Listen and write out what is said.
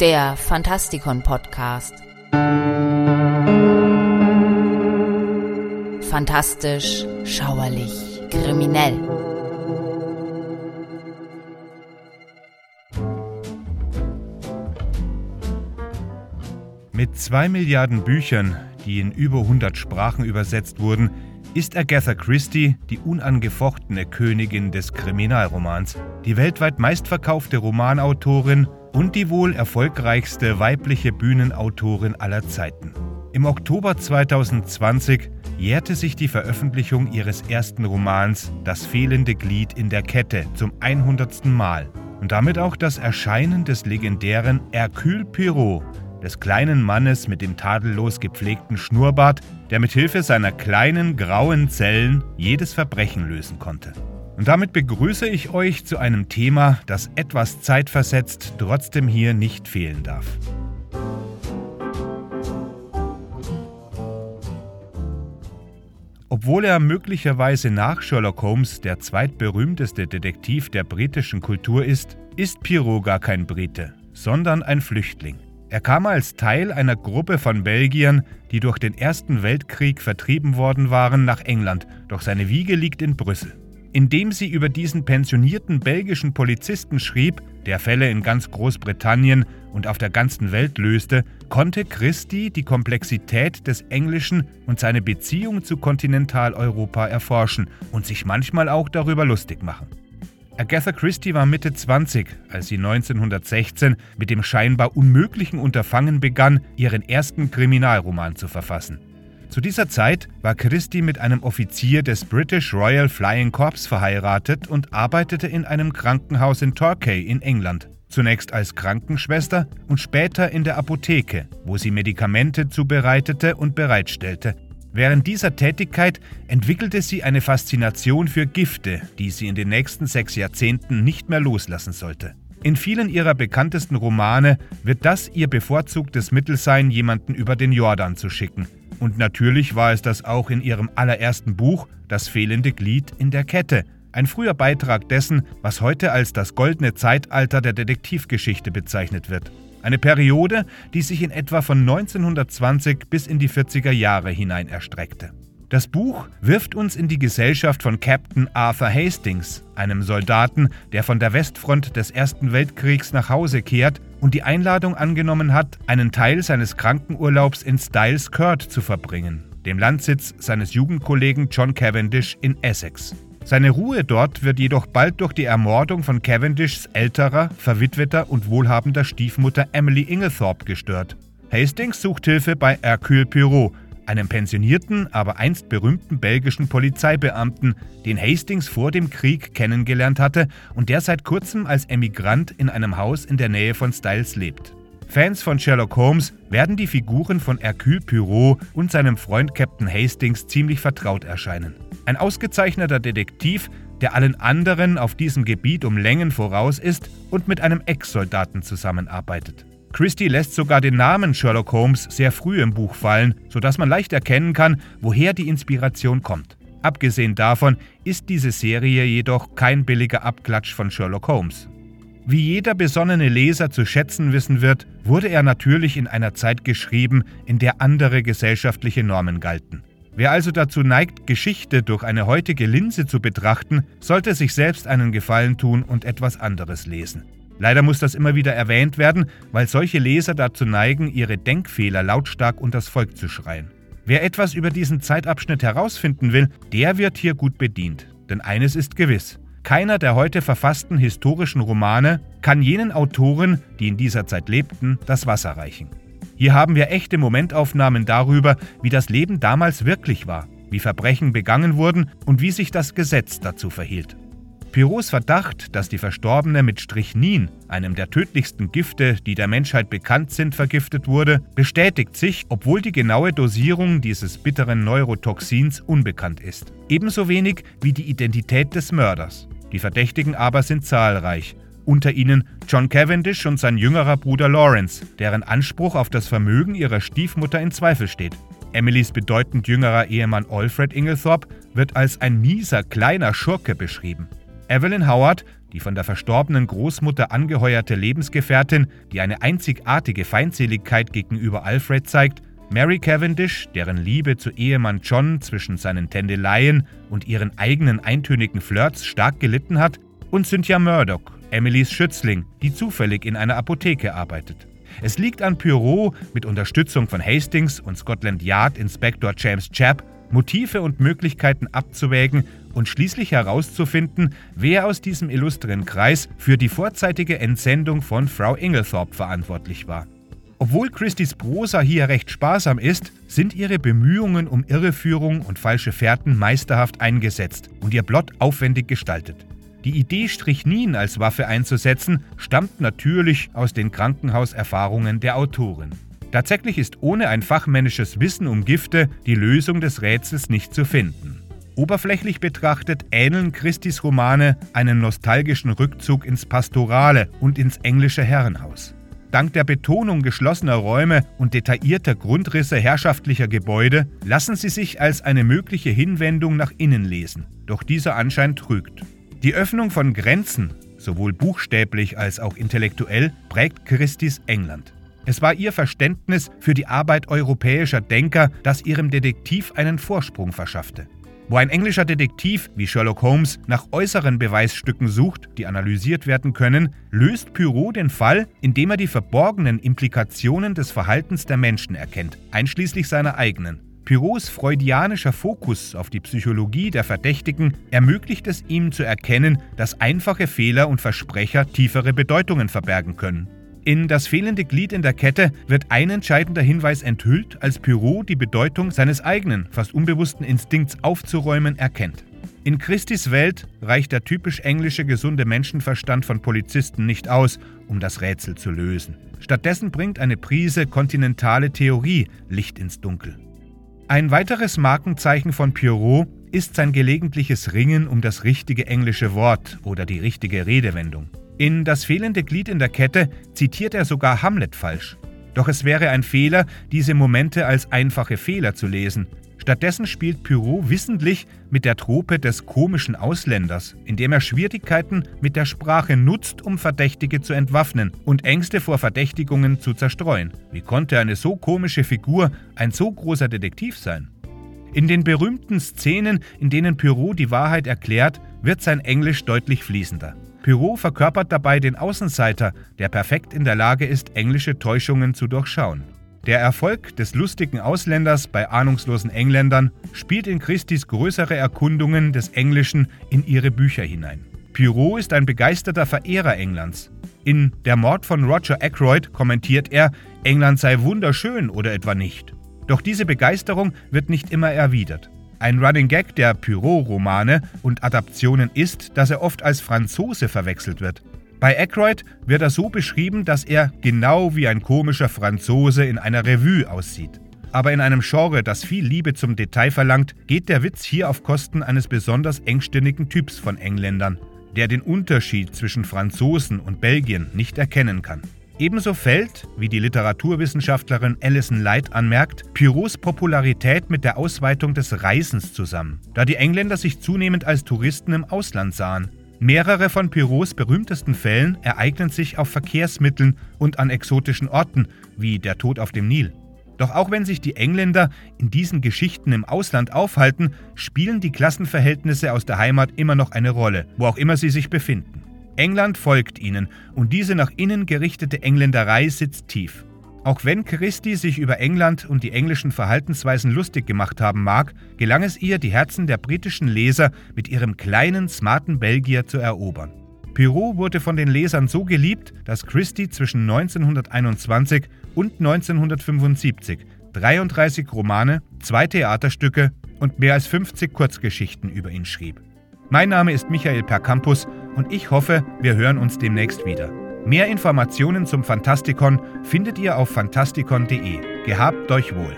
der Fantastikon Podcast. Fantastisch, schauerlich, kriminell. Mit zwei Milliarden Büchern, die in über 100 Sprachen übersetzt wurden, ist Agatha Christie die unangefochtene Königin des Kriminalromans, die weltweit meistverkaufte Romanautorin und die wohl erfolgreichste weibliche Bühnenautorin aller Zeiten. Im Oktober 2020 jährte sich die Veröffentlichung ihres ersten Romans Das fehlende Glied in der Kette zum 100. Mal und damit auch das Erscheinen des legendären Hercule Poirot, des kleinen Mannes mit dem tadellos gepflegten Schnurrbart, der mit Hilfe seiner kleinen grauen Zellen jedes Verbrechen lösen konnte. Und damit begrüße ich euch zu einem Thema, das etwas zeitversetzt trotzdem hier nicht fehlen darf. Obwohl er möglicherweise nach Sherlock Holmes der zweitberühmteste Detektiv der britischen Kultur ist, ist Pirot gar kein Brite, sondern ein Flüchtling. Er kam als Teil einer Gruppe von Belgiern, die durch den Ersten Weltkrieg vertrieben worden waren, nach England, doch seine Wiege liegt in Brüssel. Indem sie über diesen pensionierten belgischen Polizisten schrieb, der Fälle in ganz Großbritannien und auf der ganzen Welt löste, konnte Christie die Komplexität des Englischen und seine Beziehung zu Kontinentaleuropa erforschen und sich manchmal auch darüber lustig machen. Agatha Christie war Mitte 20, als sie 1916 mit dem scheinbar unmöglichen Unterfangen begann, ihren ersten Kriminalroman zu verfassen. Zu dieser Zeit war Christie mit einem Offizier des British Royal Flying Corps verheiratet und arbeitete in einem Krankenhaus in Torquay in England. Zunächst als Krankenschwester und später in der Apotheke, wo sie Medikamente zubereitete und bereitstellte, Während dieser Tätigkeit entwickelte sie eine Faszination für Gifte, die sie in den nächsten sechs Jahrzehnten nicht mehr loslassen sollte. In vielen ihrer bekanntesten Romane wird das ihr bevorzugtes Mittel sein, jemanden über den Jordan zu schicken. Und natürlich war es das auch in ihrem allerersten Buch Das fehlende Glied in der Kette, ein früher Beitrag dessen, was heute als das goldene Zeitalter der Detektivgeschichte bezeichnet wird. Eine Periode, die sich in etwa von 1920 bis in die 40er Jahre hinein erstreckte. Das Buch wirft uns in die Gesellschaft von Captain Arthur Hastings, einem Soldaten, der von der Westfront des Ersten Weltkriegs nach Hause kehrt und die Einladung angenommen hat, einen Teil seines Krankenurlaubs in Styles Court zu verbringen, dem Landsitz seines Jugendkollegen John Cavendish in Essex. Seine Ruhe dort wird jedoch bald durch die Ermordung von Cavendishs älterer, verwitweter und wohlhabender Stiefmutter Emily Inglethorpe gestört. Hastings sucht Hilfe bei Hercule Poirot, einem pensionierten, aber einst berühmten belgischen Polizeibeamten, den Hastings vor dem Krieg kennengelernt hatte und der seit kurzem als Emigrant in einem Haus in der Nähe von Styles lebt. Fans von Sherlock Holmes werden die Figuren von Hercule Poirot und seinem Freund Captain Hastings ziemlich vertraut erscheinen. Ein ausgezeichneter Detektiv, der allen anderen auf diesem Gebiet um Längen voraus ist und mit einem Ex-Soldaten zusammenarbeitet. Christie lässt sogar den Namen Sherlock Holmes sehr früh im Buch fallen, sodass man leicht erkennen kann, woher die Inspiration kommt. Abgesehen davon ist diese Serie jedoch kein billiger Abklatsch von Sherlock Holmes. Wie jeder besonnene Leser zu schätzen wissen wird, wurde er natürlich in einer Zeit geschrieben, in der andere gesellschaftliche Normen galten. Wer also dazu neigt, Geschichte durch eine heutige Linse zu betrachten, sollte sich selbst einen Gefallen tun und etwas anderes lesen. Leider muss das immer wieder erwähnt werden, weil solche Leser dazu neigen, ihre Denkfehler lautstark unters Volk zu schreien. Wer etwas über diesen Zeitabschnitt herausfinden will, der wird hier gut bedient. Denn eines ist gewiss. Keiner der heute verfassten historischen Romane kann jenen Autoren, die in dieser Zeit lebten, das Wasser reichen. Hier haben wir echte Momentaufnahmen darüber, wie das Leben damals wirklich war, wie Verbrechen begangen wurden und wie sich das Gesetz dazu verhielt. Pirots Verdacht, dass die Verstorbene mit Strychnin, einem der tödlichsten Gifte, die der Menschheit bekannt sind, vergiftet wurde, bestätigt sich, obwohl die genaue Dosierung dieses bitteren Neurotoxins unbekannt ist. Ebenso wenig wie die Identität des Mörders. Die Verdächtigen aber sind zahlreich unter ihnen John Cavendish und sein jüngerer Bruder Lawrence, deren Anspruch auf das Vermögen ihrer Stiefmutter in Zweifel steht. Emilys bedeutend jüngerer Ehemann Alfred Inglethorpe wird als ein mieser kleiner Schurke beschrieben. Evelyn Howard, die von der verstorbenen Großmutter angeheuerte Lebensgefährtin, die eine einzigartige Feindseligkeit gegenüber Alfred zeigt, Mary Cavendish, deren Liebe zu Ehemann John zwischen seinen Tändeleien und ihren eigenen eintönigen Flirts stark gelitten hat, und Cynthia Murdoch, Emilys Schützling, die zufällig in einer Apotheke arbeitet. Es liegt an Poirot, mit Unterstützung von Hastings und Scotland Yard Inspektor James Chapp, Motive und Möglichkeiten abzuwägen und schließlich herauszufinden, wer aus diesem illustren Kreis für die vorzeitige Entsendung von Frau Inglethorpe verantwortlich war. Obwohl Christys Prosa hier recht sparsam ist, sind ihre Bemühungen um Irreführung und falsche Fährten meisterhaft eingesetzt und ihr Plot aufwendig gestaltet. Die Idee, Strichnin als Waffe einzusetzen, stammt natürlich aus den Krankenhauserfahrungen der Autorin. Tatsächlich ist ohne ein fachmännisches Wissen um Gifte die Lösung des Rätsels nicht zu finden. Oberflächlich betrachtet ähneln Christis Romane einen nostalgischen Rückzug ins Pastorale und ins englische Herrenhaus. Dank der Betonung geschlossener Räume und detaillierter Grundrisse herrschaftlicher Gebäude lassen sie sich als eine mögliche Hinwendung nach innen lesen, doch dieser Anschein trügt. Die Öffnung von Grenzen, sowohl buchstäblich als auch intellektuell, prägt Christis England. Es war ihr Verständnis für die Arbeit europäischer Denker, das ihrem Detektiv einen Vorsprung verschaffte. Wo ein englischer Detektiv wie Sherlock Holmes nach äußeren Beweisstücken sucht, die analysiert werden können, löst Poirot den Fall, indem er die verborgenen Implikationen des Verhaltens der Menschen erkennt, einschließlich seiner eigenen. Poirots freudianischer Fokus auf die Psychologie der Verdächtigen ermöglicht es ihm zu erkennen, dass einfache Fehler und Versprecher tiefere Bedeutungen verbergen können. In das fehlende Glied in der Kette wird ein entscheidender Hinweis enthüllt, als Poirot die Bedeutung seines eigenen, fast unbewussten Instinkts aufzuräumen erkennt. In Christis Welt reicht der typisch englische gesunde Menschenverstand von Polizisten nicht aus, um das Rätsel zu lösen. Stattdessen bringt eine Prise kontinentale Theorie Licht ins Dunkel. Ein weiteres Markenzeichen von Poirot ist sein gelegentliches Ringen um das richtige englische Wort oder die richtige Redewendung. In Das fehlende Glied in der Kette zitiert er sogar Hamlet falsch. Doch es wäre ein Fehler, diese Momente als einfache Fehler zu lesen. Stattdessen spielt Poirot wissentlich mit der Trope des komischen Ausländers, indem er Schwierigkeiten mit der Sprache nutzt, um Verdächtige zu entwaffnen und Ängste vor Verdächtigungen zu zerstreuen. Wie konnte eine so komische Figur ein so großer Detektiv sein? In den berühmten Szenen, in denen Poirot die Wahrheit erklärt, wird sein Englisch deutlich fließender. Poirot verkörpert dabei den Außenseiter, der perfekt in der Lage ist, englische Täuschungen zu durchschauen. Der Erfolg des lustigen Ausländers bei ahnungslosen Engländern spielt in Christis größere Erkundungen des Englischen in ihre Bücher hinein. Poirot ist ein begeisterter Verehrer Englands. In Der Mord von Roger Ackroyd kommentiert er, England sei wunderschön oder etwa nicht. Doch diese Begeisterung wird nicht immer erwidert. Ein Running Gag der Poirot-Romane und Adaptionen ist, dass er oft als Franzose verwechselt wird. Bei Aykroyd wird er so beschrieben, dass er genau wie ein komischer Franzose in einer Revue aussieht. Aber in einem Genre, das viel Liebe zum Detail verlangt, geht der Witz hier auf Kosten eines besonders engstirnigen Typs von Engländern, der den Unterschied zwischen Franzosen und Belgien nicht erkennen kann. Ebenso fällt, wie die Literaturwissenschaftlerin Alison Light anmerkt, Poirots Popularität mit der Ausweitung des Reisens zusammen, da die Engländer sich zunehmend als Touristen im Ausland sahen. Mehrere von Poirots berühmtesten Fällen ereignen sich auf Verkehrsmitteln und an exotischen Orten, wie der Tod auf dem Nil. Doch auch wenn sich die Engländer in diesen Geschichten im Ausland aufhalten, spielen die Klassenverhältnisse aus der Heimat immer noch eine Rolle, wo auch immer sie sich befinden. England folgt ihnen und diese nach innen gerichtete Engländerei sitzt tief. Auch wenn Christie sich über England und die englischen Verhaltensweisen lustig gemacht haben mag, gelang es ihr, die Herzen der britischen Leser mit ihrem kleinen, smarten Belgier zu erobern. Pirot wurde von den Lesern so geliebt, dass Christie zwischen 1921 und 1975 33 Romane, zwei Theaterstücke und mehr als 50 Kurzgeschichten über ihn schrieb. Mein Name ist Michael Percampus und ich hoffe, wir hören uns demnächst wieder. Mehr Informationen zum Fantastikon findet ihr auf fantastikon.de. Gehabt euch wohl.